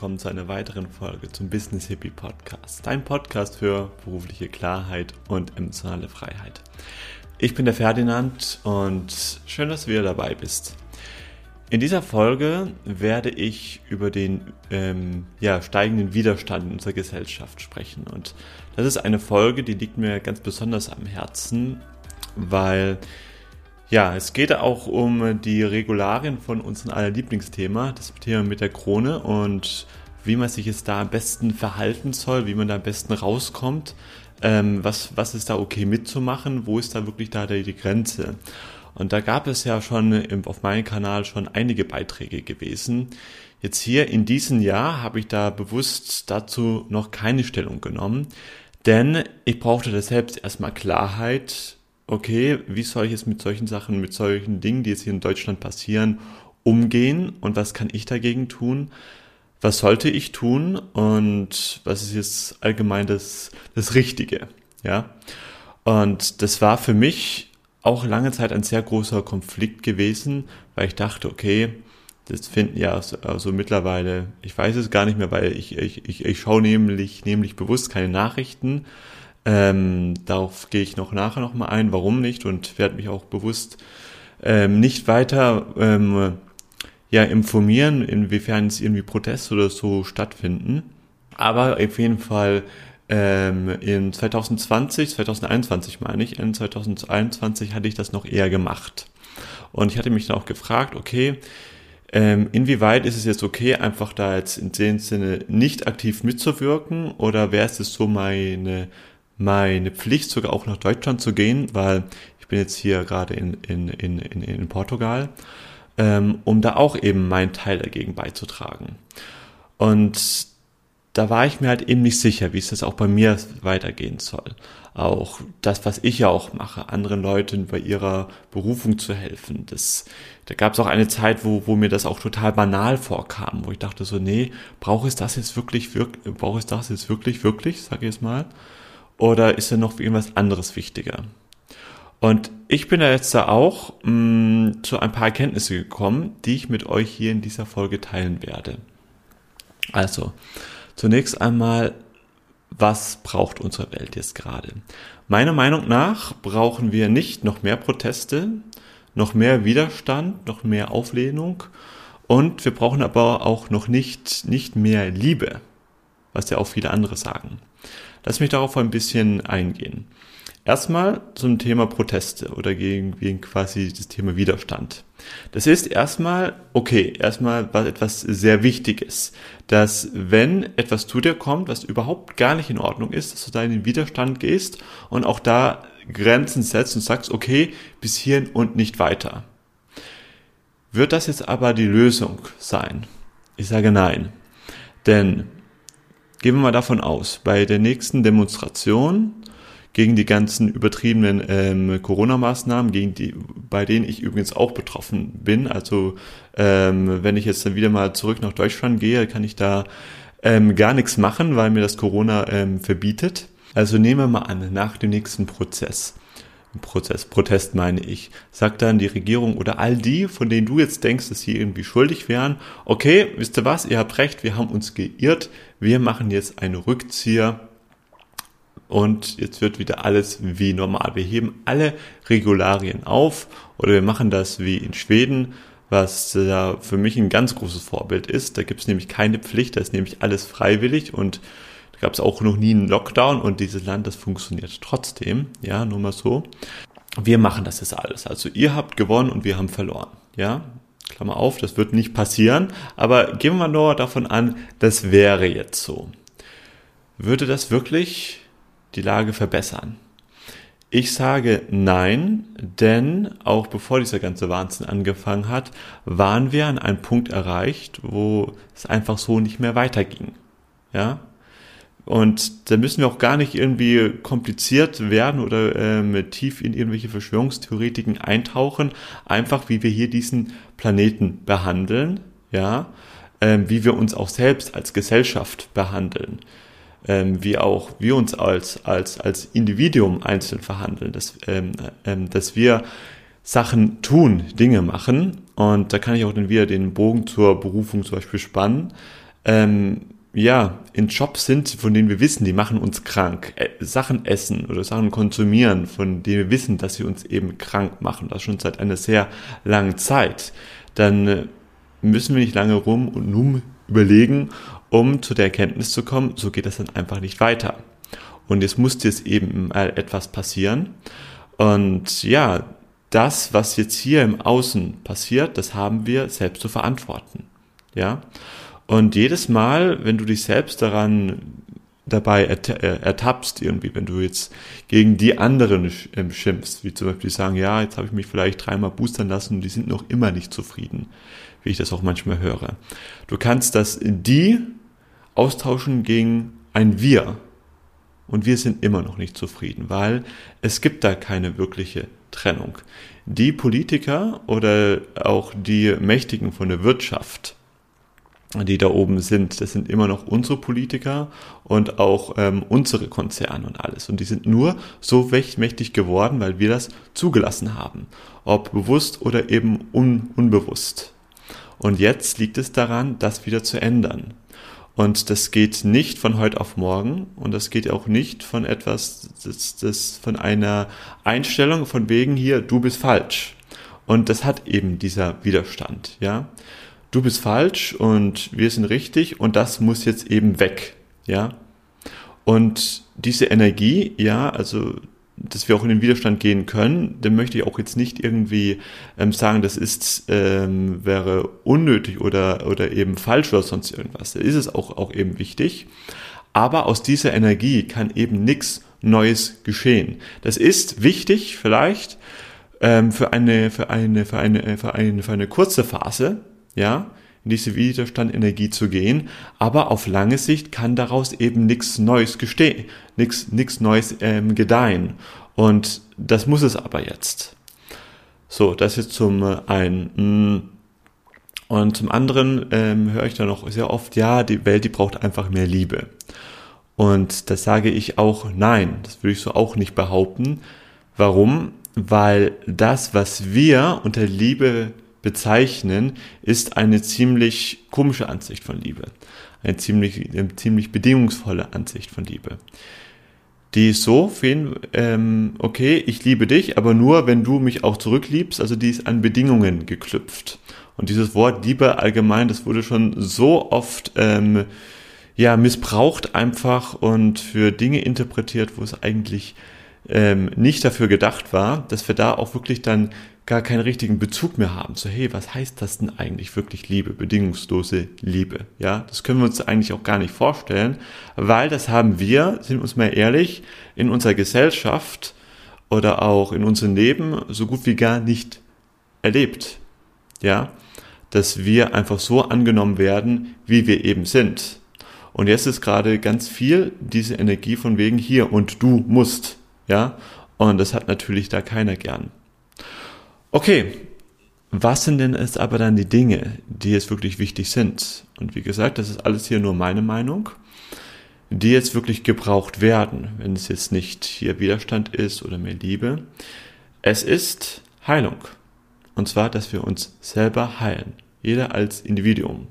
willkommen zu einer weiteren Folge zum Business Hippie Podcast. Dein Podcast für berufliche Klarheit und emotionale Freiheit. Ich bin der Ferdinand und schön, dass du wieder dabei bist. In dieser Folge werde ich über den ähm, ja, steigenden Widerstand in unserer Gesellschaft sprechen. Und das ist eine Folge, die liegt mir ganz besonders am Herzen, weil ja, es geht auch um die Regularien von unserem aller Lieblingsthema, das Thema mit der Krone und wie man sich jetzt da am besten verhalten soll, wie man da am besten rauskommt, ähm, was, was ist da okay mitzumachen, wo ist da wirklich da die Grenze. Und da gab es ja schon im, auf meinem Kanal schon einige Beiträge gewesen. Jetzt hier in diesem Jahr habe ich da bewusst dazu noch keine Stellung genommen, denn ich brauchte da selbst erstmal Klarheit, okay, wie soll ich jetzt mit solchen Sachen, mit solchen Dingen, die jetzt hier in Deutschland passieren, umgehen und was kann ich dagegen tun? Was sollte ich tun und was ist jetzt allgemein das, das Richtige? Ja. Und das war für mich auch lange Zeit ein sehr großer Konflikt gewesen, weil ich dachte, okay, das finden ja so also mittlerweile, ich weiß es gar nicht mehr, weil ich, ich, ich, ich schaue nämlich, nämlich bewusst keine Nachrichten, ähm, darauf gehe ich noch nachher nochmal ein, warum nicht und werde mich auch bewusst ähm, nicht weiter ähm, ja, informieren, inwiefern es irgendwie Proteste oder so stattfinden. Aber auf jeden Fall ähm, in 2020, 2021 meine ich, in 2021 hatte ich das noch eher gemacht. Und ich hatte mich dann auch gefragt, okay, ähm, inwieweit ist es jetzt okay, einfach da jetzt in dem Sinne nicht aktiv mitzuwirken oder wäre es so meine meine Pflicht, sogar auch nach Deutschland zu gehen, weil ich bin jetzt hier gerade in, in, in, in, in Portugal, ähm, um da auch eben meinen Teil dagegen beizutragen. Und da war ich mir halt eben nicht sicher, wie es das auch bei mir weitergehen soll. Auch das, was ich ja auch mache, anderen Leuten bei ihrer Berufung zu helfen. Das, da gab es auch eine Zeit, wo, wo mir das auch total banal vorkam, wo ich dachte so, nee, brauche ich das jetzt wirklich, wirklich brauche ich das jetzt wirklich, wirklich, sage ich jetzt mal. Oder ist da noch irgendwas anderes wichtiger? Und ich bin da jetzt da auch mh, mm, zu ein paar Erkenntnisse gekommen, die ich mit euch hier in dieser Folge teilen werde. Also, zunächst einmal, was braucht unsere Welt jetzt gerade? Meiner Meinung nach brauchen wir nicht noch mehr Proteste, noch mehr Widerstand, noch mehr Auflehnung und wir brauchen aber auch noch nicht, nicht mehr Liebe, was ja auch viele andere sagen. Lass mich darauf ein bisschen eingehen. Erstmal zum Thema Proteste oder gegen, gegen quasi das Thema Widerstand. Das ist erstmal, okay, erstmal was etwas sehr Wichtiges, dass wenn etwas zu dir kommt, was überhaupt gar nicht in Ordnung ist, dass du da in den Widerstand gehst und auch da Grenzen setzt und sagst, okay, bis hierhin und nicht weiter. Wird das jetzt aber die Lösung sein? Ich sage nein. Denn Gehen wir mal davon aus, bei der nächsten Demonstration gegen die ganzen übertriebenen ähm, Corona-Maßnahmen, gegen die, bei denen ich übrigens auch betroffen bin. Also ähm, wenn ich jetzt dann wieder mal zurück nach Deutschland gehe, kann ich da ähm, gar nichts machen, weil mir das Corona ähm, verbietet. Also nehmen wir mal an, nach dem nächsten Prozess Prozess, Protest meine ich, sagt dann die Regierung oder all die, von denen du jetzt denkst, dass sie irgendwie schuldig wären, okay, wisst ihr was, ihr habt recht, wir haben uns geirrt, wir machen jetzt einen Rückzieher und jetzt wird wieder alles wie normal. Wir heben alle Regularien auf oder wir machen das wie in Schweden, was für mich ein ganz großes Vorbild ist. Da gibt es nämlich keine Pflicht, da ist nämlich alles freiwillig und gab es auch noch nie einen Lockdown und dieses Land, das funktioniert trotzdem. Ja, nur mal so. Wir machen das jetzt alles. Also ihr habt gewonnen und wir haben verloren. Ja, Klammer auf, das wird nicht passieren. Aber gehen wir nur davon an, das wäre jetzt so. Würde das wirklich die Lage verbessern? Ich sage nein, denn auch bevor dieser ganze Wahnsinn angefangen hat, waren wir an einem Punkt erreicht, wo es einfach so nicht mehr weiterging. Ja, und da müssen wir auch gar nicht irgendwie kompliziert werden oder ähm, tief in irgendwelche Verschwörungstheoretiken eintauchen. Einfach wie wir hier diesen Planeten behandeln, ja, ähm, wie wir uns auch selbst als Gesellschaft behandeln, ähm, wie auch wir uns als, als, als Individuum einzeln verhandeln, dass, ähm, ähm, dass wir Sachen tun, Dinge machen. Und da kann ich auch dann wieder den Bogen zur Berufung zum Beispiel spannen ähm, ja, in Jobs sind, von denen wir wissen, die machen uns krank, äh, Sachen essen oder Sachen konsumieren, von denen wir wissen, dass sie uns eben krank machen, das schon seit einer sehr langen Zeit, dann äh, müssen wir nicht lange rum und nun überlegen, um zu der Erkenntnis zu kommen, so geht das dann einfach nicht weiter. Und jetzt muss jetzt eben etwas passieren. Und ja, das, was jetzt hier im Außen passiert, das haben wir selbst zu verantworten. Ja. Und jedes Mal, wenn du dich selbst daran dabei äh, ertappst, irgendwie, wenn du jetzt gegen die anderen ähm, schimpfst, wie zum Beispiel sagen, ja, jetzt habe ich mich vielleicht dreimal boostern lassen und die sind noch immer nicht zufrieden, wie ich das auch manchmal höre. Du kannst das die austauschen gegen ein Wir. Und wir sind immer noch nicht zufrieden, weil es gibt da keine wirkliche Trennung. Die Politiker oder auch die Mächtigen von der Wirtschaft, die da oben sind, das sind immer noch unsere Politiker und auch ähm, unsere Konzerne und alles. Und die sind nur so mächtig geworden, weil wir das zugelassen haben. Ob bewusst oder eben un unbewusst. Und jetzt liegt es daran, das wieder zu ändern. Und das geht nicht von heute auf morgen und das geht auch nicht von etwas, das, das von einer Einstellung von wegen hier, du bist falsch. Und das hat eben dieser Widerstand, ja du bist falsch und wir sind richtig und das muss jetzt eben weg, ja. Und diese Energie, ja, also dass wir auch in den Widerstand gehen können, dann möchte ich auch jetzt nicht irgendwie ähm, sagen, das ist ähm, wäre unnötig oder oder eben falsch oder sonst irgendwas. Da ist es auch auch eben wichtig. Aber aus dieser Energie kann eben nichts Neues geschehen. Das ist wichtig vielleicht ähm, für eine für eine für eine für eine für eine kurze Phase, ja, in diese Widerstandenergie zu gehen, aber auf lange Sicht kann daraus eben nichts Neues gestehen, nichts nichts Neues ähm, gedeihen. Und das muss es aber jetzt. So, das jetzt zum äh, einen. Mm. Und zum anderen ähm, höre ich dann auch sehr oft, ja, die Welt, die braucht einfach mehr Liebe. Und das sage ich auch nein, das würde ich so auch nicht behaupten. Warum? Weil das, was wir unter Liebe bezeichnen, ist eine ziemlich komische Ansicht von Liebe. Eine ziemlich, eine ziemlich bedingungsvolle Ansicht von Liebe. Die ist so, ähm, okay, ich liebe dich, aber nur, wenn du mich auch zurückliebst, also die ist an Bedingungen geknüpft. Und dieses Wort Liebe allgemein, das wurde schon so oft ähm, ja missbraucht einfach und für Dinge interpretiert, wo es eigentlich ähm, nicht dafür gedacht war, dass wir da auch wirklich dann gar keinen richtigen Bezug mehr haben. So, hey, was heißt das denn eigentlich wirklich Liebe, bedingungslose Liebe? Ja, das können wir uns eigentlich auch gar nicht vorstellen, weil das haben wir, sind wir uns mal ehrlich, in unserer Gesellschaft oder auch in unserem Leben so gut wie gar nicht erlebt. Ja, dass wir einfach so angenommen werden, wie wir eben sind. Und jetzt ist gerade ganz viel diese Energie von wegen hier und du musst. Ja, und das hat natürlich da keiner gern. Okay, was sind denn jetzt aber dann die Dinge, die jetzt wirklich wichtig sind? Und wie gesagt, das ist alles hier nur meine Meinung, die jetzt wirklich gebraucht werden, wenn es jetzt nicht hier Widerstand ist oder mehr Liebe. Es ist Heilung. Und zwar, dass wir uns selber heilen. Jeder als Individuum.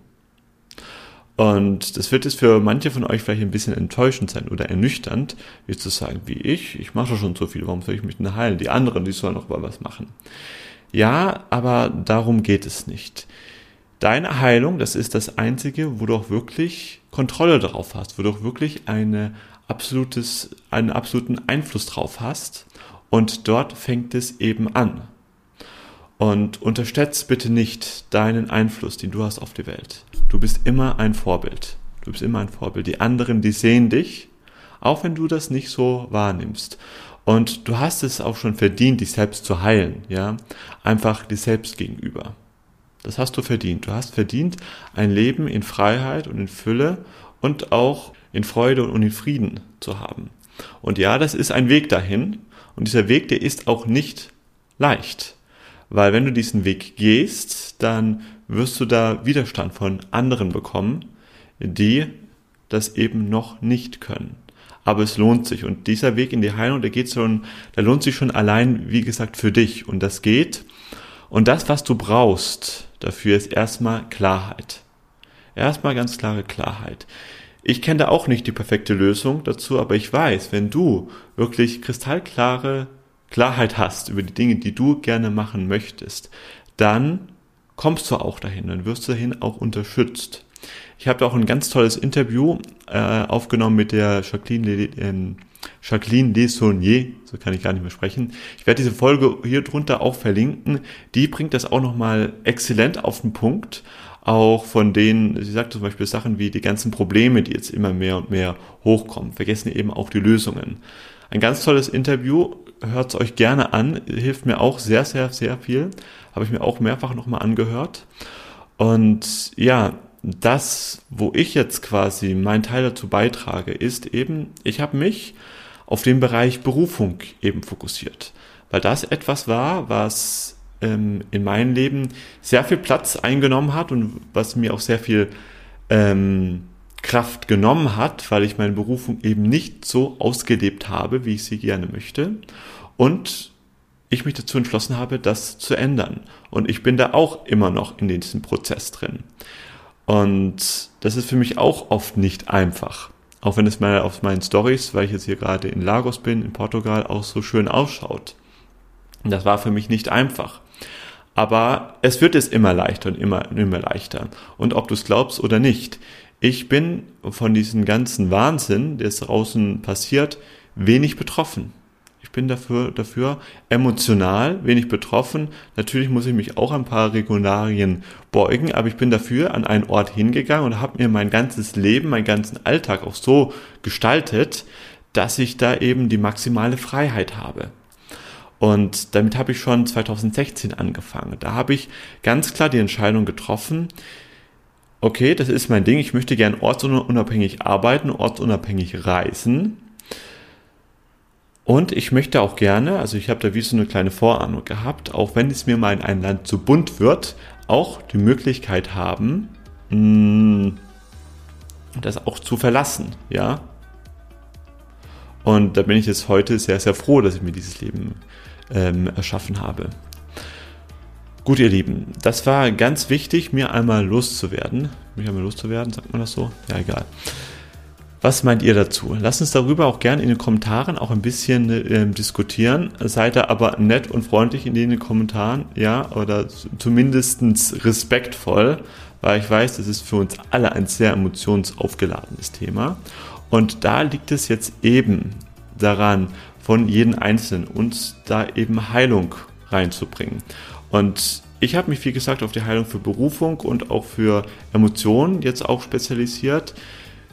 Und das wird jetzt für manche von euch vielleicht ein bisschen enttäuschend sein oder ernüchternd, wie zu sagen, wie ich, ich mache schon so viel, warum soll ich mich denn heilen? Die anderen, die sollen noch mal was machen. Ja, aber darum geht es nicht. Deine Heilung, das ist das Einzige, wo du auch wirklich Kontrolle drauf hast, wo du auch wirklich eine absolutes, einen absoluten Einfluss drauf hast. Und dort fängt es eben an. Und unterschätzt bitte nicht deinen Einfluss, den du hast auf die Welt. Du bist immer ein Vorbild. Du bist immer ein Vorbild. Die anderen, die sehen dich, auch wenn du das nicht so wahrnimmst. Und du hast es auch schon verdient, dich selbst zu heilen, ja. Einfach dir selbst gegenüber. Das hast du verdient. Du hast verdient ein Leben in Freiheit und in Fülle und auch in Freude und in Frieden zu haben. Und ja, das ist ein Weg dahin. Und dieser Weg, der ist auch nicht leicht. Weil wenn du diesen Weg gehst, dann wirst du da Widerstand von anderen bekommen, die das eben noch nicht können aber es lohnt sich. Und dieser Weg in die Heilung, der geht schon, der lohnt sich schon allein, wie gesagt, für dich. Und das geht. Und das, was du brauchst dafür, ist erstmal Klarheit. Erstmal ganz klare Klarheit. Ich kenne da auch nicht die perfekte Lösung dazu, aber ich weiß, wenn du wirklich kristallklare Klarheit hast über die Dinge, die du gerne machen möchtest, dann kommst du auch dahin, dann wirst du dahin auch unterstützt. Ich habe auch ein ganz tolles Interview äh, aufgenommen mit der Jacqueline, äh, Jacqueline Desaunier, so kann ich gar nicht mehr sprechen. Ich werde diese Folge hier drunter auch verlinken. Die bringt das auch nochmal exzellent auf den Punkt. Auch von denen, sie sagt zum Beispiel Sachen wie die ganzen Probleme, die jetzt immer mehr und mehr hochkommen, vergessen eben auch die Lösungen. Ein ganz tolles Interview, hört es euch gerne an, hilft mir auch sehr, sehr, sehr viel. Habe ich mir auch mehrfach nochmal angehört. Und ja, das, wo ich jetzt quasi meinen Teil dazu beitrage, ist eben, ich habe mich auf den Bereich Berufung eben fokussiert. Weil das etwas war, was ähm, in meinem Leben sehr viel Platz eingenommen hat und was mir auch sehr viel ähm, Kraft genommen hat, weil ich meine Berufung eben nicht so ausgelebt habe, wie ich sie gerne möchte. Und ich mich dazu entschlossen habe, das zu ändern. Und ich bin da auch immer noch in diesem Prozess drin. Und das ist für mich auch oft nicht einfach. Auch wenn es mal auf meinen Stories, weil ich jetzt hier gerade in Lagos bin, in Portugal, auch so schön ausschaut. Und das war für mich nicht einfach. Aber es wird es immer leichter und immer, immer leichter. Und ob du es glaubst oder nicht, ich bin von diesem ganzen Wahnsinn, der draußen passiert, wenig betroffen. Ich bin dafür, dafür emotional wenig betroffen. Natürlich muss ich mich auch ein paar Regularien beugen, aber ich bin dafür an einen Ort hingegangen und habe mir mein ganzes Leben, meinen ganzen Alltag auch so gestaltet, dass ich da eben die maximale Freiheit habe. Und damit habe ich schon 2016 angefangen. Da habe ich ganz klar die Entscheidung getroffen, okay, das ist mein Ding, ich möchte gern ortsunabhängig arbeiten, ortsunabhängig reisen und ich möchte auch gerne, also ich habe da wie so eine kleine Vorahnung gehabt, auch wenn es mir mal in ein Land zu bunt wird, auch die Möglichkeit haben, mm, das auch zu verlassen, ja. Und da bin ich jetzt heute sehr, sehr froh, dass ich mir dieses Leben ähm, erschaffen habe. Gut, ihr Lieben, das war ganz wichtig, mir einmal loszuwerden. Mich einmal loszuwerden, sagt man das so? Ja, egal. Was meint ihr dazu? Lasst uns darüber auch gerne in den Kommentaren auch ein bisschen äh, diskutieren. Seid ihr aber nett und freundlich in den Kommentaren, ja, oder zumindestens respektvoll, weil ich weiß, das ist für uns alle ein sehr emotionsaufgeladenes Thema. Und da liegt es jetzt eben daran, von jedem Einzelnen uns da eben Heilung reinzubringen. Und ich habe mich, wie gesagt, auf die Heilung für Berufung und auch für Emotionen jetzt auch spezialisiert.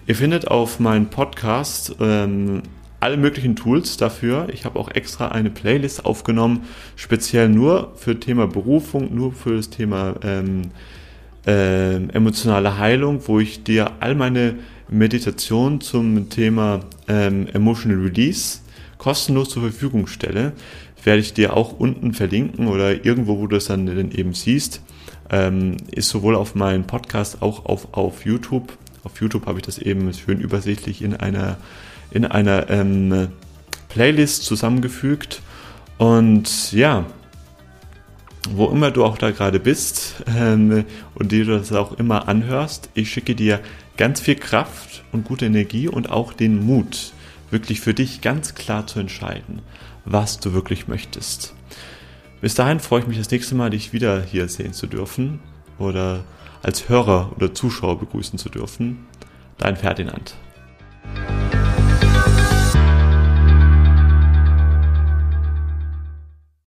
Ihr findet auf meinem Podcast ähm, alle möglichen Tools dafür. Ich habe auch extra eine Playlist aufgenommen, speziell nur für Thema Berufung, nur für das Thema ähm, äh, emotionale Heilung, wo ich dir all meine Meditationen zum Thema ähm, Emotional Release kostenlos zur Verfügung stelle. Werde ich dir auch unten verlinken oder irgendwo, wo du es dann, eben siehst. Ähm, ist sowohl auf meinem Podcast auch auf, auf YouTube auf YouTube habe ich das eben schön übersichtlich in einer, in einer ähm, Playlist zusammengefügt. Und ja, wo immer du auch da gerade bist ähm, und dir das auch immer anhörst, ich schicke dir ganz viel Kraft und gute Energie und auch den Mut, wirklich für dich ganz klar zu entscheiden, was du wirklich möchtest. Bis dahin freue ich mich das nächste Mal, dich wieder hier sehen zu dürfen oder als Hörer oder Zuschauer begrüßen zu dürfen. Dein Ferdinand.